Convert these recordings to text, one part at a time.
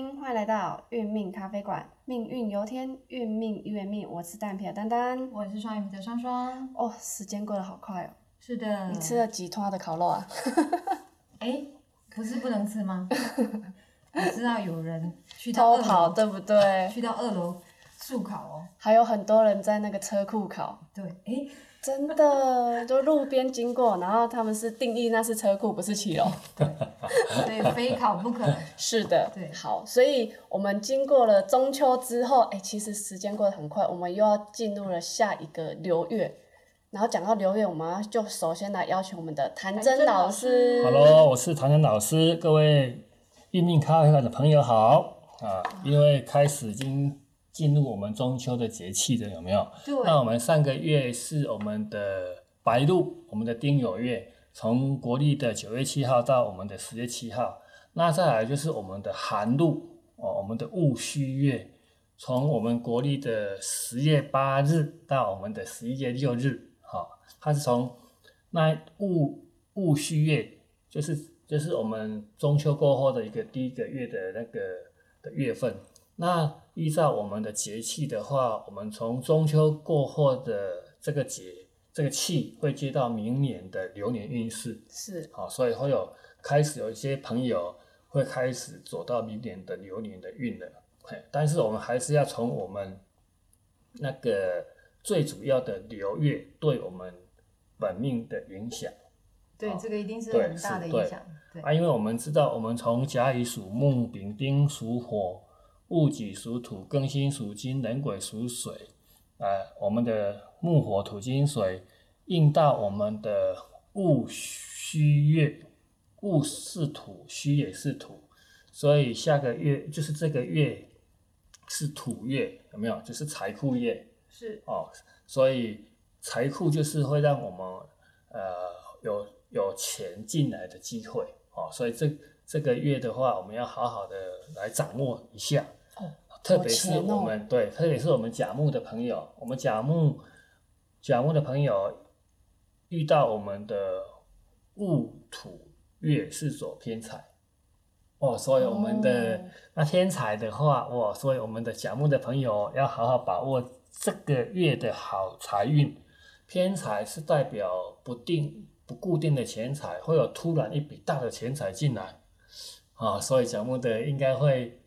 欢迎来到运命咖啡馆，命运由天，运命由命。我是蛋皮的丹丹，我是双鱼的双双。哦，时间过得好快哦。是的。你吃了几托的烤肉啊？哎，不是不能吃吗？你知道有人去偷跑，对不对？去到二楼速烤哦。还有很多人在那个车库烤。对，哎。真的，就路边经过，然后他们是定义那是车库，不是骑楼。对，所以非考不可。是的，对，好，所以我们经过了中秋之后，哎，其实时间过得很快，我们又要进入了下一个流月。然后讲到流月，我们就首先来邀请我们的谭真老师。Hello，我是谭真老师，各位运命咖啡馆的朋友好啊！因为开始已经。进入我们中秋的节气的有没有？对。那我们上个月是我们的白露，我们的丁酉月，从国历的九月七号到我们的十月七号。那再来就是我们的寒露哦，我们的戊戌月，从我们国历的十月八日到我们的十一月六日。好，它是从那戊戊戌月，就是就是我们中秋过后的一个第一个月的那个的月份。那依照我们的节气的话，我们从中秋过后的这个节，这个气会接到明年的流年运势，是好，所以会有开始有一些朋友会开始走到明年的流年的运了。嘿，但是我们还是要从我们那个最主要的流月对我们本命的影响。对，这个一定是很大的影响。对啊，因为我们知道，我们从甲乙属木，丙丁属火。戊己属土，庚辛属金，壬癸属水，啊，我们的木火土金水应到我们的戊戌月，戊是土，戌也是土，所以下个月就是这个月是土月，有没有？就是财库月，是哦，所以财库就是会让我们呃有有钱进来的机会哦，所以这这个月的话，我们要好好的来掌握一下。特别是我们对，特别是我们甲木的朋友，我们甲木甲木的朋友遇到我们的戊土月是走偏财哦，所以我们的那天财的话，哦，所以我们的甲木的朋友要好好把握这个月的好财运。偏财是代表不定不固定的钱财，会有突然一笔大的钱财进来啊，所以甲木的应该会。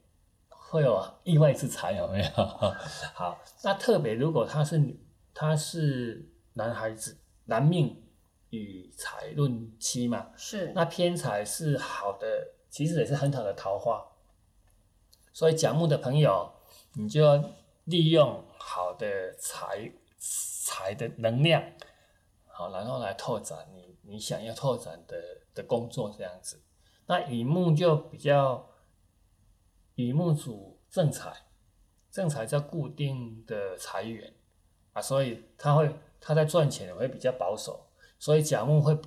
会有意外之财有没有？好，那特别如果他是女，他是男孩子，男命以财论妻嘛，是。那偏财是好的，其实也是很好的桃花。所以甲木的朋友，你就要利用好的财财的能量，好，然后来拓展你你想要拓展的的工作这样子。那乙木就比较。乙木主正财，正财叫固定的财源啊，所以他会他在赚钱会比较保守，所以甲木会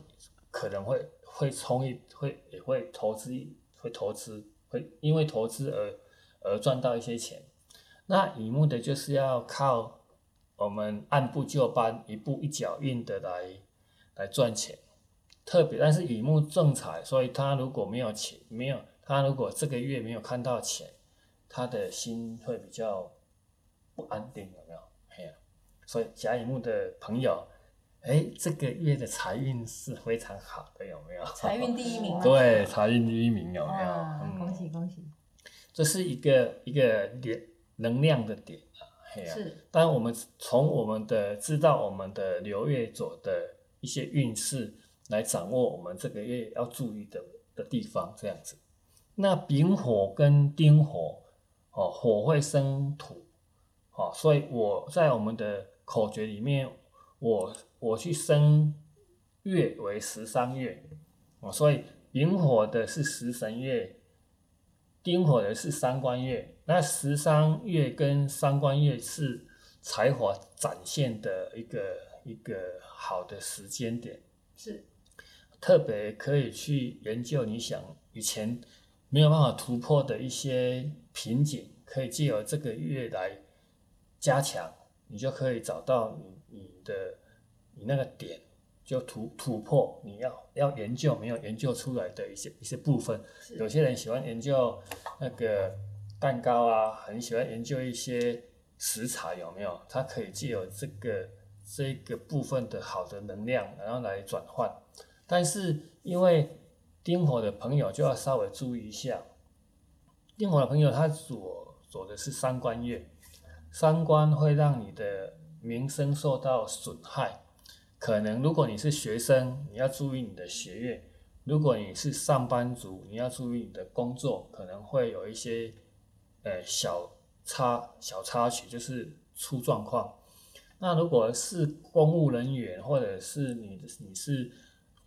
可能会会冲一会也会投资会投资会因为投资而而赚到一些钱。那乙木的就是要靠我们按部就班、一步一脚印的来来赚钱，特别但是乙木正财，所以他如果没有钱没有。他如果这个月没有看到钱，他的心会比较不安定，有没有？嘿呀，所以甲乙木的朋友，哎，这个月的财运是非常好的，有没有？财运第一名。对，财运第一名，有没有？恭喜恭喜！这是一个一个点能量的点啊，嘿啊。是。当然我们从我们的知道我们的流月走的一些运势来掌握我们这个月要注意的的地方，这样子。那丙火跟丁火，哦，火会生土，哦，所以我在我们的口诀里面，我我去生月为十三月，哦，所以丙火的是食神月，丁火的是三官月，那十三月跟三官月是财华展现的一个一个好的时间点，是特别可以去研究。你想以前。没有办法突破的一些瓶颈，可以借由这个月来加强，你就可以找到你你的你那个点，就突突破你要要研究没有研究出来的一些一些部分。有些人喜欢研究那个蛋糕啊，很喜欢研究一些食材有没有？它可以借由这个这个部分的好的能量，然后来转换。但是因为丁火的朋友就要稍微注意一下，丁火的朋友他所走的是三官月，三官会让你的名声受到损害。可能如果你是学生，你要注意你的学业；如果你是上班族，你要注意你的工作，可能会有一些呃小插小插曲，就是出状况。那如果是公务人员，或者是你你是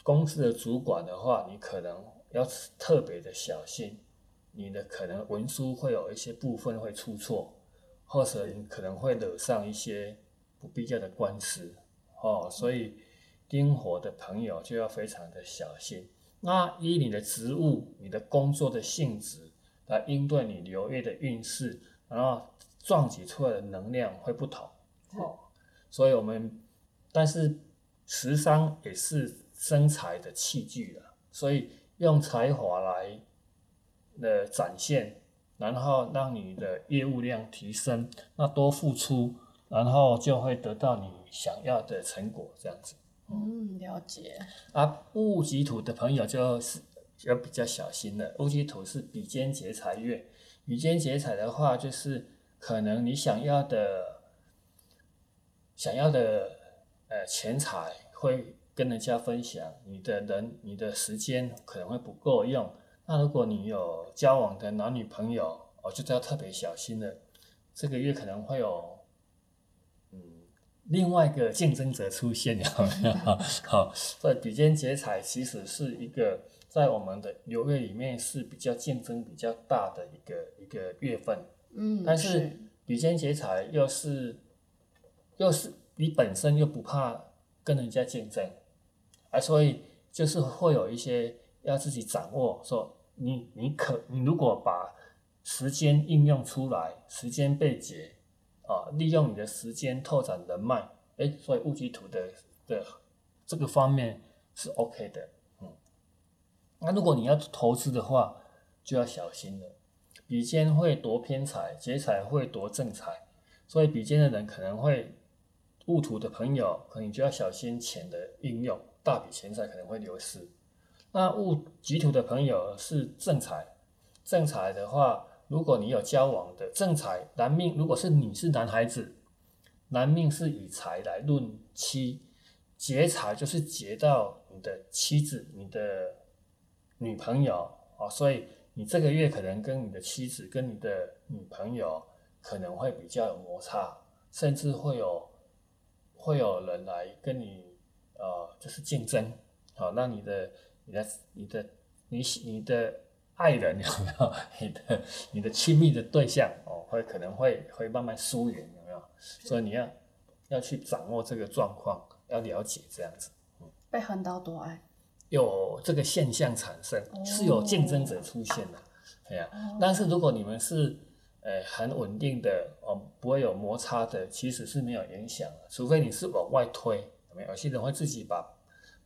公司的主管的话，你可能要特别的小心，你的可能文书会有一些部分会出错，或者你可能会惹上一些不必要的官司。哦，所以丁火的朋友就要非常的小心。那依你的职务、你的工作的性质来应对你流月的运势，然后撞击出来的能量会不同。哦，所以我们但是时伤也是生财的器具了，所以用才华来的展现，然后让你的业务量提升，那多付出。然后就会得到你想要的成果，这样子。嗯，了解。啊，戊己土的朋友就是要比较小心了。戊己土是比肩劫财月，比肩劫财的话，就是可能你想要的、想要的呃钱财会跟人家分享，你的人、你的时间可能会不够用。那如果你有交往的男女朋友，哦，就要特别小心了。这个月可能会有。嗯另外一个竞争者出现，有没有？好，所以比肩劫财其实是一个在我们的流月里面是比较竞争比较大的一个一个月份。嗯，但是比肩劫财又是又是你本身又不怕跟人家竞争，啊，所以就是会有一些要自己掌握，说你你可你如果把时间应用出来，时间被劫。啊，利用你的时间拓展人脉，哎，所以戊己土的的这个方面是 OK 的，嗯。那如果你要投资的话，就要小心了。比肩会夺偏财，劫财会夺正财，所以比肩的人可能会戊土的朋友，可能就要小心钱的应用，大笔钱财可能会流失。那戊己土的朋友是正财，正财的话。如果你有交往的正财男命，如果是你是男孩子，男命是以财来论妻，劫财就是劫到你的妻子、你的女朋友啊，所以你这个月可能跟你的妻子、跟你的女朋友可能会比较有摩擦，甚至会有会有人来跟你呃就是竞争，好，那你的你的你的你你的。爱人有没有？你的你的亲密的对象哦，会可能会会慢慢疏远，有没有？所以你要要去掌握这个状况，要了解这样子。被横刀夺爱，有这个现象产生，是有竞争者出现的，对呀。但是如果你们是呃很稳定的哦，不会有摩擦的，其实是没有影响的，除非你是往外推，有？些人会自己把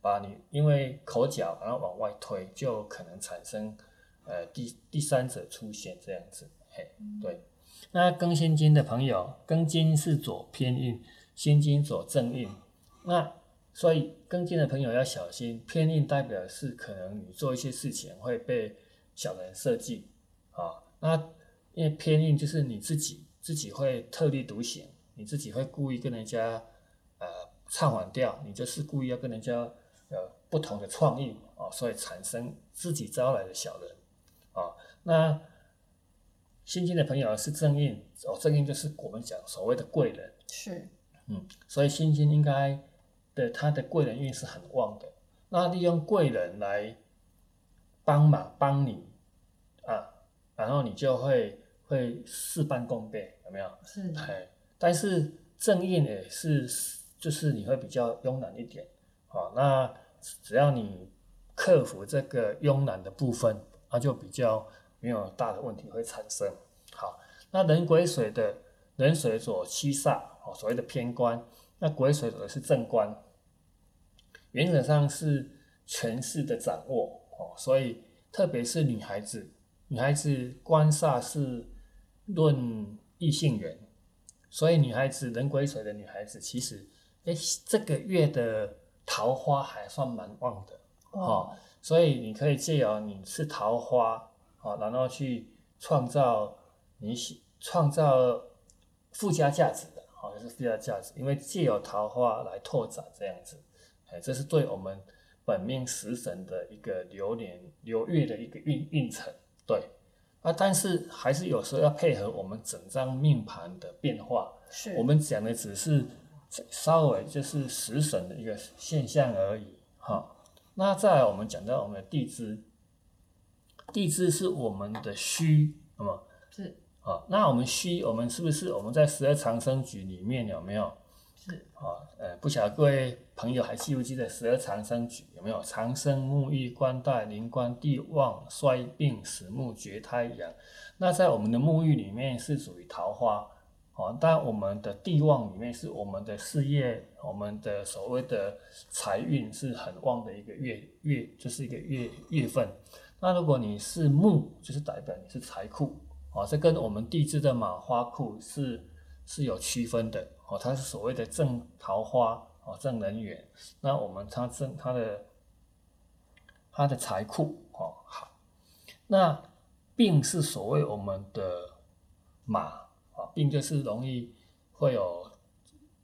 把你因为口角然后往外推，就可能产生。呃，第第三者出现这样子，嘿，对。那庚辛金的朋友，庚金是左偏印，辛金左正印。那所以庚金的朋友要小心，偏印代表是可能你做一些事情会被小人设计啊。那因为偏印就是你自己自己会特立独行，你自己会故意跟人家呃唱反调，你就是故意要跟人家呃不同的创意啊，所以产生自己招来的小人。啊，那新金的朋友是正印哦，正印就是我们讲所谓的贵人，是，嗯，所以新金应该的他的贵人运是很旺的。那利用贵人来帮忙帮你啊，然后你就会会事半功倍，有没有？是，哎，但是正印也是就是你会比较慵懒一点，好，那只要你克服这个慵懒的部分。那就比较没有大的问题会产生。好，那人癸水的人水所七煞，哦，所谓的偏官，那癸水的是正官，原则上是权势的掌握，哦，所以特别是女孩子，女孩子官煞是论异性缘，所以女孩子人癸水的女孩子，其实哎这个月的桃花还算蛮旺的哦，所以你可以借由你是桃花啊，然后去创造你喜创造附加价值的，好、就是附加价值，因为借由桃花来拓展这样子，哎，这是对我们本命食神的一个流年流月的一个运运程，对。啊，但是还是有时候要配合我们整张命盘的变化。是我们讲的只是稍微就是食神的一个现象而已，哈。那再来我们讲到我们的地支，地支是我们的虚，那么是啊，那我们虚，我们是不是我们在十二长生局里面有没有？是啊，呃，不晓得各位朋友还记不记得十二长生局有没有？长生、沐浴、冠带、临官、地旺、衰病、死木、绝胎、阳。那在我们的沐浴里面是属于桃花，哦，但我们的地旺里面是我们的事业，我们的所谓的财运是很旺的一个月月，就是一个月月份。那如果你是木，就是代表你是财库，哦，这跟我们地支的马花库是是有区分的，哦，它是所谓的正桃花，哦，正人缘。那我们它正它的它的财库，哦，好，那病是所谓我们的马，病就是容易会有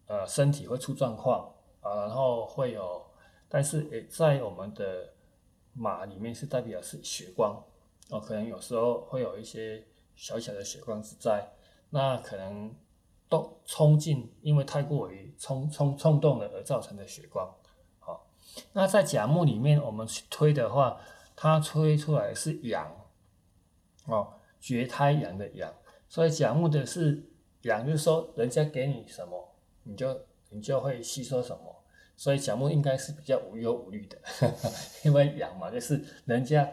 呃身体会出状况啊，然后会有，但是也在我们的马里面是代表是血光，哦，可能有时候会有一些小小的血光之灾，那可能动冲进，因为太过于冲冲冲动了而造成的血光，好、那在甲木里面我们去推的话，它推出来是阳，哦，绝胎阳的阳，所以甲木的是阳，就是说人家给你什么，你就你就会吸收什么。所以甲木应该是比较无忧无虑的，因为阳嘛，就是人家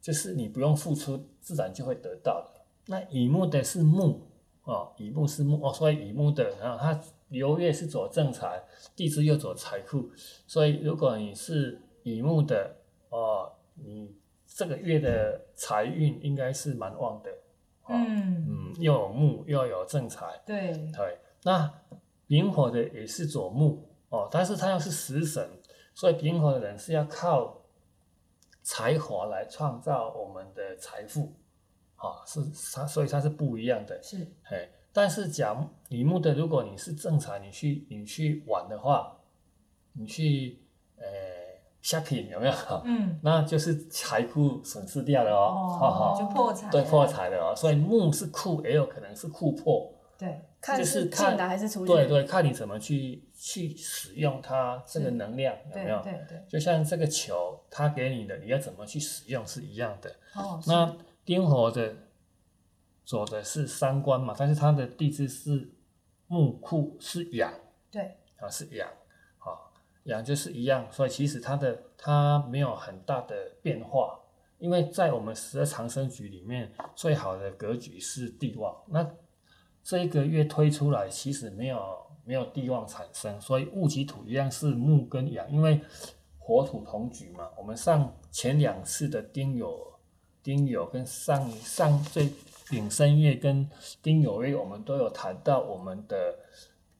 就是你不用付出，自然就会得到的。那乙木的是木哦，乙木是木哦，所以乙木的，然后它流月是走正财，地支又走财库，所以如果你是乙木的哦，你这个月的财运应该是蛮旺的，嗯，嗯，又有木又有正财，对，对，那丙火的也是左木哦，但是他又是食神，所以丙火的人是要靠才华来创造我们的财富，啊、是它，所以它是不一样的。是嘿，但是甲乙木的，如果你是正财，你去你去玩的话，你去呃 shopping 有没有？嗯，那就是财库损失掉了哦，哈哈、哦，就破产，对破，财了哦，所以木是库，也有可能是库破。对，看就是是看进来还是出去。对对，看你怎么去去使用它这个能量有没有？对对，就像这个球，它给你的，你要怎么去使用是一样的。哦，那丁火的走的是三官嘛，但是它的地支是木库是养对，啊，是阳阳就是一样，所以其实它的它没有很大的变化，因为在我们十二长生局里面，最好的格局是地旺，那这一个月推出来其实没有没有地旺产生，所以戊己土一样是木跟阳，因为火土同局嘛。我们上前两次的丁酉、丁酉跟上上最丙申月跟丁酉月，我们都有谈到我们的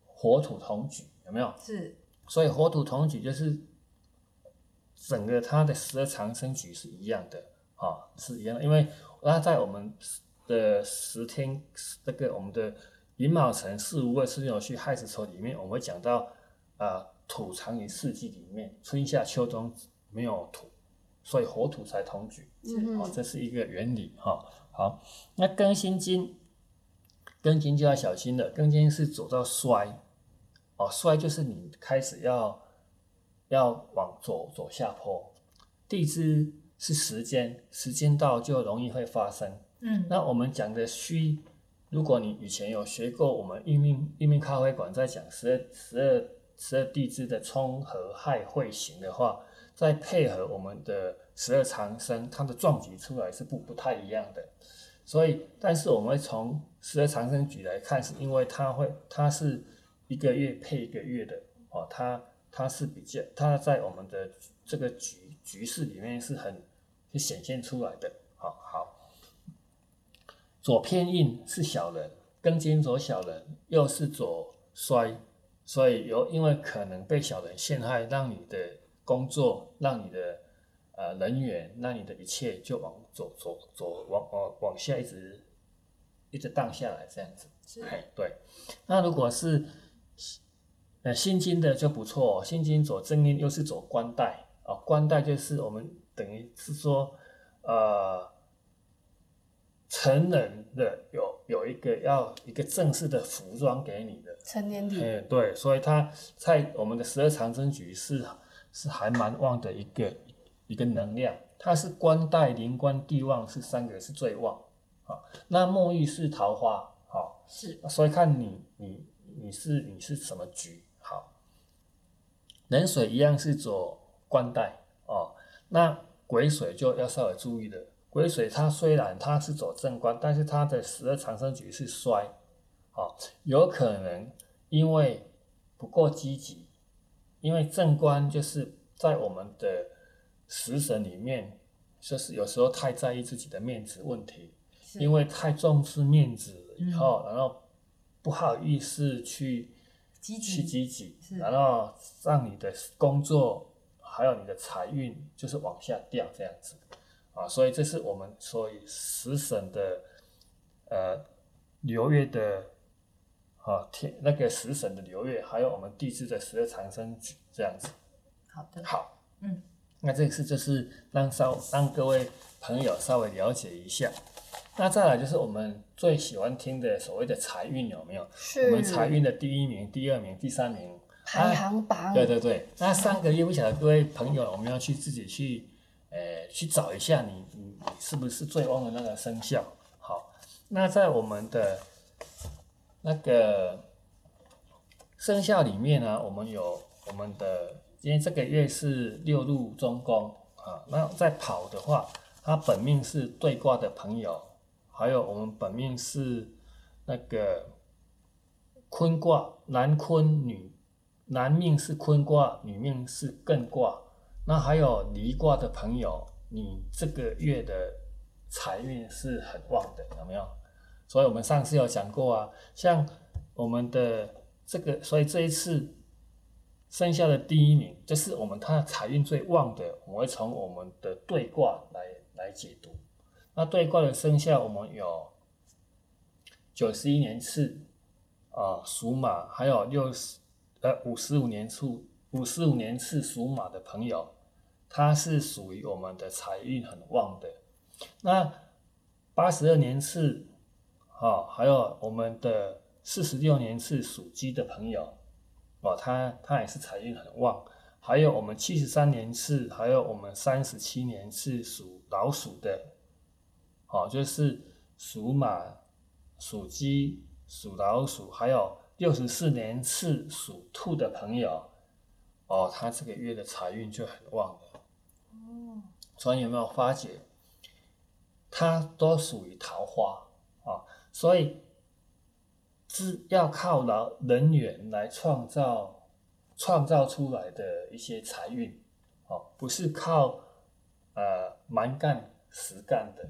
火土同局，有没有？是，所以火土同举就是整个它的十二长生局是一样的啊，是一样的，因为那在我们的十天这个我们的寅卯辰巳午未申酉戌亥子丑里面，我们会讲到啊土藏于四季里面，春夏秋冬没有土，所以火土才同举。嗯哦，这是一个原理哈、好，那庚辛金，庚金就要小心了，庚金是走到衰，哦，衰就是你开始要要往左走下坡，地支是时间，时间到就容易会发生。嗯，那我们讲的虚，如果你以前有学过我们运命运命咖啡馆在讲十二十二十二地支的冲合害会行的话，再配合我们的十二长生，它的撞击出来是不不太一样的。所以，但是我们会从十二长生局来看，是因为它会它是一个月配一个月的哦，它它是比较它在我们的这个局局势里面是很是显现出来的。好好，左偏印是小人，庚金左小人又是左衰，所以有因为可能被小人陷害，让你的工作，让你的呃人员，让你的一切就往左左左往往往下一直一直荡下来这样子。是嘿，对。那如果是呃心经的就不错、哦，心经走正印又是走官带啊，官带就是我们等于是说呃成人的有有一个要一个正式的服装给你的，成年礼，哎，对，所以它在我们的十二长生局是是还蛮旺的一个一个能量，它是官带、灵官、地旺是三个是最旺啊。那沐浴是桃花，好、是所以看你你你是你是什么局好，冷水一样是走官带哦，那癸水就要稍微注意了。癸水它虽然它是走正官，但是它的十二长生局是衰，哦，有可能因为不够积极，因为正官就是在我们的食神里面，就是有时候太在意自己的面子问题，因为太重视面子了以后，然后不好意思去积去极积极是，然后让你的工作还有你的财运就是往下掉这样子。啊，所以这是我们所以食神的呃流月的啊天那个食神的流月，还有我们地支的十二长生局这样子。好的，好，嗯，那这个是就是让稍让各位朋友稍微了解一下。那再来就是我们最喜欢听的所谓的财运有没有？我们财运的第一名、第二名、第三名排行榜，对对对，那三个月不晓得各位朋友，我们要去自己去，呃，去找一下你你你是不是最旺的那个生肖。好，那在我们的那个生肖里面呢，我们有我们的，因为这个月是六路中宫啊，那在跑的话，它本命是对卦的朋友，还有我们本命是那个坤卦，男坤女男命是坤卦，女命是艮卦。那还有离卦的朋友，你这个月的财运是很旺的，有没有？所以我们上次有讲过啊，像我们的这个，所以这一次生肖的第一名，就是我们它财运最旺的，我们会从我们的对卦来来解读。那对卦的生肖，我们有九十一年次啊、属马，还有六十呃五十五年次五十五年次属马的朋友，他是属于我们的财运很旺的。那八十二年次，啊，还有我们的四十六年次属鸡的朋友，哦，他他也是财运很旺。还有我们七十三年次，还有我们三十七年次属老鼠的，哦，就是属马、属鸡、属老鼠，还有六十四年次属兔的朋友，哦，他这个月的财运就很旺了。哦，所以有没有发觉，它都属于桃花啊，所以是要靠劳人员来创造创造出来的一些财运，哦，不是靠呃蛮干实干的，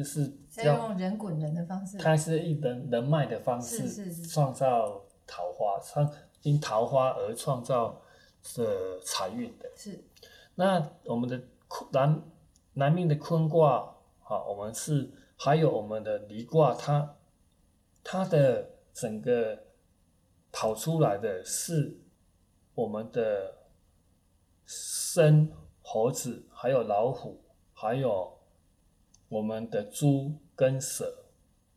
哦，这是用人滚人的方式，它是一人人脉的方式创造桃花，创因桃花而创造的财运的。是那我们的坤男男命的坤卦，好，我们是还有我们的离卦，它它的整个跑出来的是我们的生猴子，还有老虎，还有我们的猪跟蛇，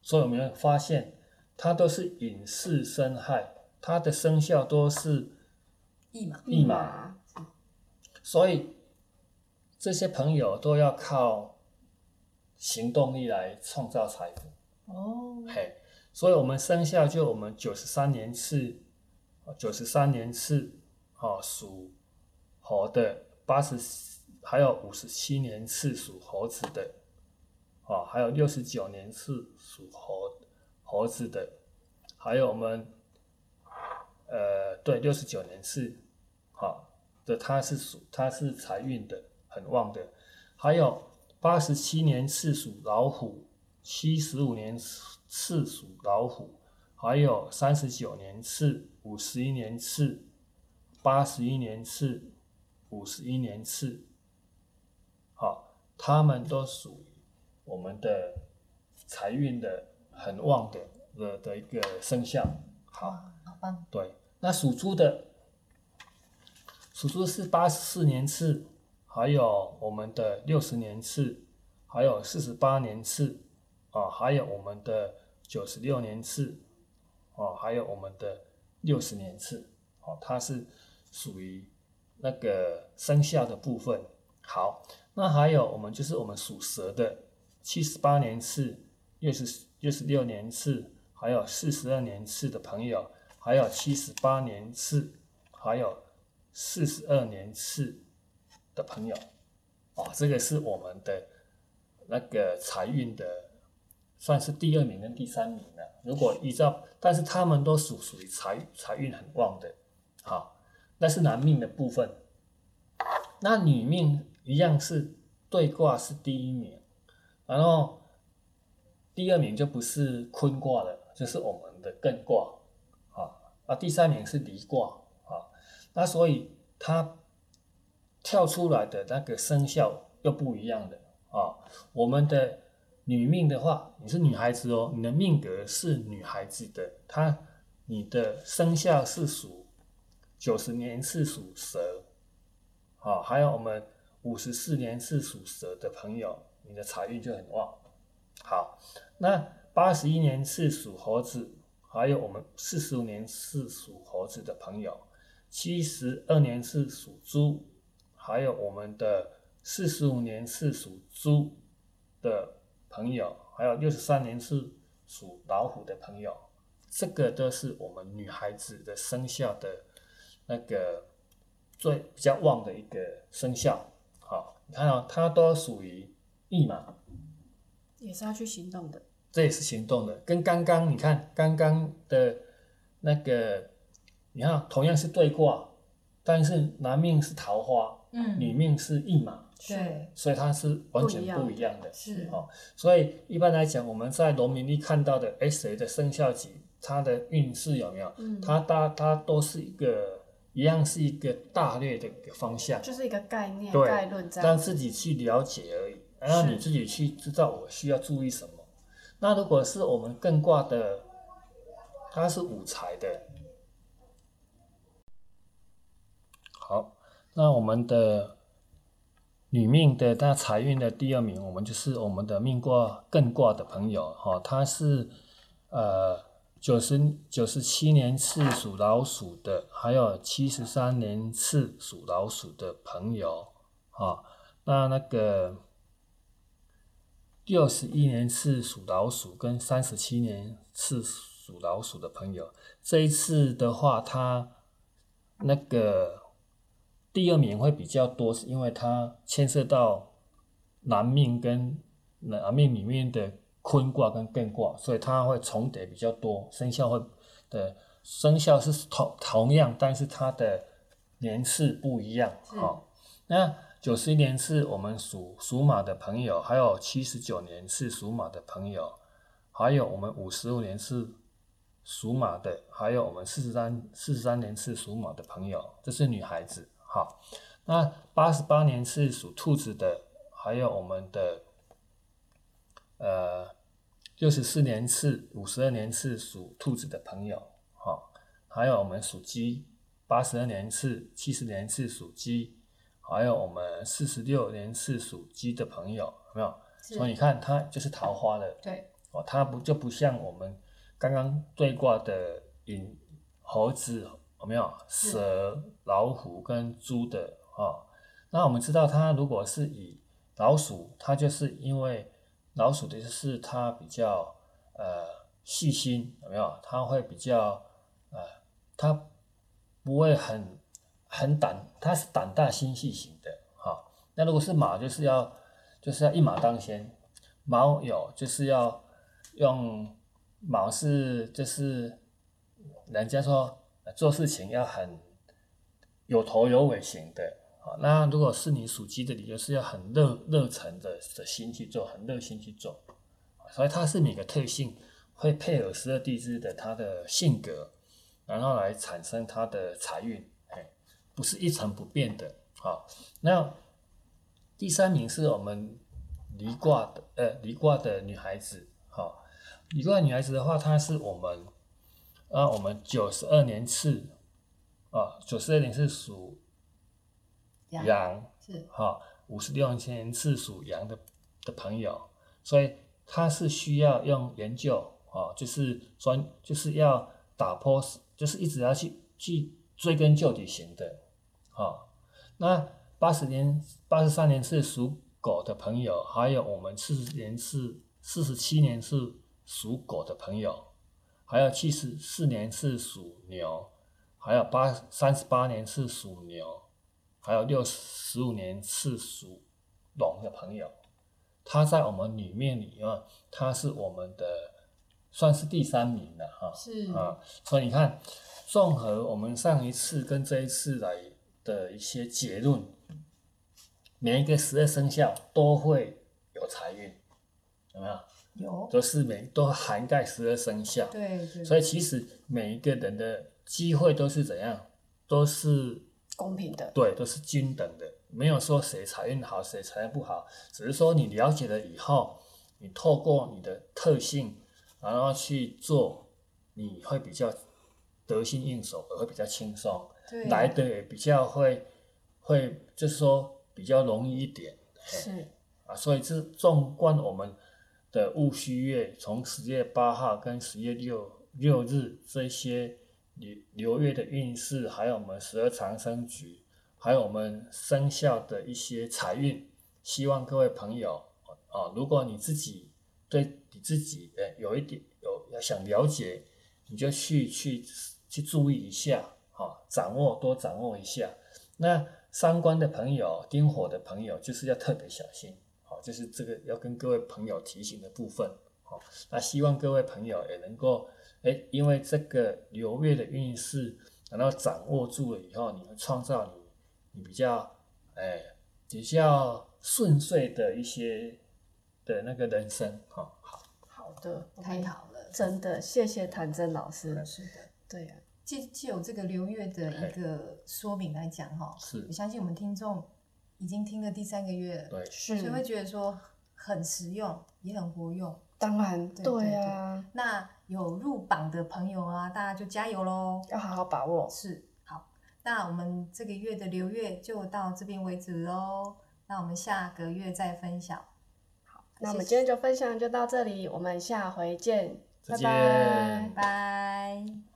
所以我们会发现它都是隐世生害，它的生肖都是一马，一马。所以这些朋友都要靠行动力来创造财富。哦，嘿，所以我们生肖就我们九十三年次，九十三年次，哦属猴的，八十还有五十七年次属猴子的，啊还有六十九年次属猴猴子的，还有我们呃对六十九年次，好、的它是属它是财运的很旺的，还有八十七年次属老虎。七十五年次属老虎，还有三十九年次、五十一年次、八十一年次、五十一年次，好，他们都属我们的财运的很旺的的的一个生肖。好，好棒，对，那属猪的，属猪是八十四年次，还有我们的六十年次，还有四十八年次，啊，还有我们的九十六年次，啊，还有我们的六十年次，哦，它是属于那个生肖的部分。好，那还有我们就是我们属蛇的，七十八年次，六十六十六年次，还有四十二年次的朋友，还有七十八年次，还有四十二年次的朋友，哦，这个是我们的那个财运的，算是第二名跟第三名了。如果依照，但是他们都属属于财财运很旺的，好，那是男命的部分。那女命一样是对卦是第一名，然后第二名就不是坤卦了，就是我们的艮卦，啊啊，第三名是离卦，啊，那所以它跳出来的那个生肖又不一样的啊。我们的女命的话，你是女孩子哦，你的命格是女孩子的，她你的生肖是属九十年是属蛇，好，还有我们五十四年是属蛇的朋友，你的财运就很旺。好，那八十一年是属猴子，还有我们四十五年是属猴子的朋友，七十二年是属猪，还有我们的四十五年是属猪的朋友，还有六十三年是属老虎的朋友，这个都是我们女孩子的生肖的那个最比较旺的一个生肖。好，你看啊、它都属于驿马。也是要去行动的。这也是行动的，跟刚刚你看刚刚的那个，你看同样是对卦，但是男命是桃花，嗯，女命是驿马，对，所以它是完全不一样的。是哦，所以一般来讲，我们在农民历看到的，哎，谁的生肖级，它的运势有没有？嗯，它大它都是一个一样是一个大略的一个方向，就是一个概念、对概论这样自己去了解而已，然后你自己去知道我需要注意什么。那如果是我们艮卦的，它是五财的。好，那我们的女命的那财运的第二名，我们就是我们的命卦艮卦的朋友哈、他是呃九十九十七年次属老鼠的，还有七十三年次属老鼠的朋友啊、那那个六十一年次属老鼠跟三十七年次属老鼠的朋友，这一次的话，他那个第二名会比较多，是因为它牵涉到男命跟男命里面的坤卦跟艮卦，所以它会重叠比较多，生肖会的生肖是同同样，但是它的年次不一样。是好、那九十一年是我们属属马的朋友，还有七十九年是属马的朋友，还有我们五十五年是属马的，还有我们四十三四十三年是属马的朋友，这是女孩子。好，那八十八年是属兔子的，还有我们的呃六十四年是五十二年是属兔子的朋友，好、还有我们属鸡，八十二年是七十年是属鸡，还有我们四十六年是属鸡的朋友，有没有？所以你看，它就是桃花的对，哦，它不就不像我们刚刚对卦的寅猴子有没有蛇、老虎跟猪的哦？那我们知道，它如果是以老鼠，它就是因为老鼠的就是它比较呃细心，有没有？它会比较呃，它不会很很胆，它是胆大心细型的哈、那如果是马，就是要就是要一马当先，毛有就是要用毛是就是人家说做事情要很有头有尾型的。好，那如果是你属鸡的，你就是要很热热忱的的心去做，很热心去做，所以它是每个特性会配合十二地支的它的性格，然后来产生它的财运，不是一成不变的。好，那第三名是我们离卦的，呃，离卦的女孩子，好，离卦女孩子的话，她是我们啊，我们九十二年次啊，九十二年是属羊羊，是。哈，五十六年次属羊的的朋友，所以她是需要用研究啊，就是专，就是要打破，就是一直要去去追根究底型的，啊，那八十年、八十三年是属狗的朋友，还有我们四十年是四十七年是属狗的朋友，还有七十四年是属牛，还有八三十八年是属牛。还有六十五年是属龙的朋友，他在我们里面里啊，他是我们的算是第三名的哈。是啊，所以你看，综合我们上一次跟这一次来的一些结论，每一个十二生肖都会有财运，有没有？有，都是每都涵盖十二生肖，对对，所以其实每一个人的机会都是怎样，都是公平的，对，都是均等的，没有说谁财运好，谁财运不好，只是说你了解了以后，你透过你的特性，然后去做，你会比较得心应手，而会比较轻松，对来的也比较会会，就是说比较容易一点是啊。所以这纵观我们的戊戌月，从十月八号跟十月六六日这些流流月的运势，还有我们十二长生局，还有我们生肖的一些财运，希望各位朋友啊，如果你自己对你自己呃有一点有要想了解，你就去去去注意一下，啊，掌握多掌握一下。那三官的朋友、丁火的朋友，就是要特别小心，好，就是这个要跟各位朋友提醒的部分，好，那希望各位朋友也能够。哎，因为这个流月的运势，然后掌握住了以后，你会创造你你比较哎比较顺遂的一些的那个人生，哈、好，好的，太好了，真的谢谢谭真老师。是的。对呀、借借有这个流月的一个说明来讲哈，是我相信我们听众已经听了第三个月了，对，是所以会觉得说很实用，也很活用。当然对对呀、那有入榜的朋友啊，大家就加油喽！要好好把握。是好，那我们这个月的流月就到这边为止喽。那我们下个月再分享。好那我们今天就分享就到这里，我们下回见，拜拜拜。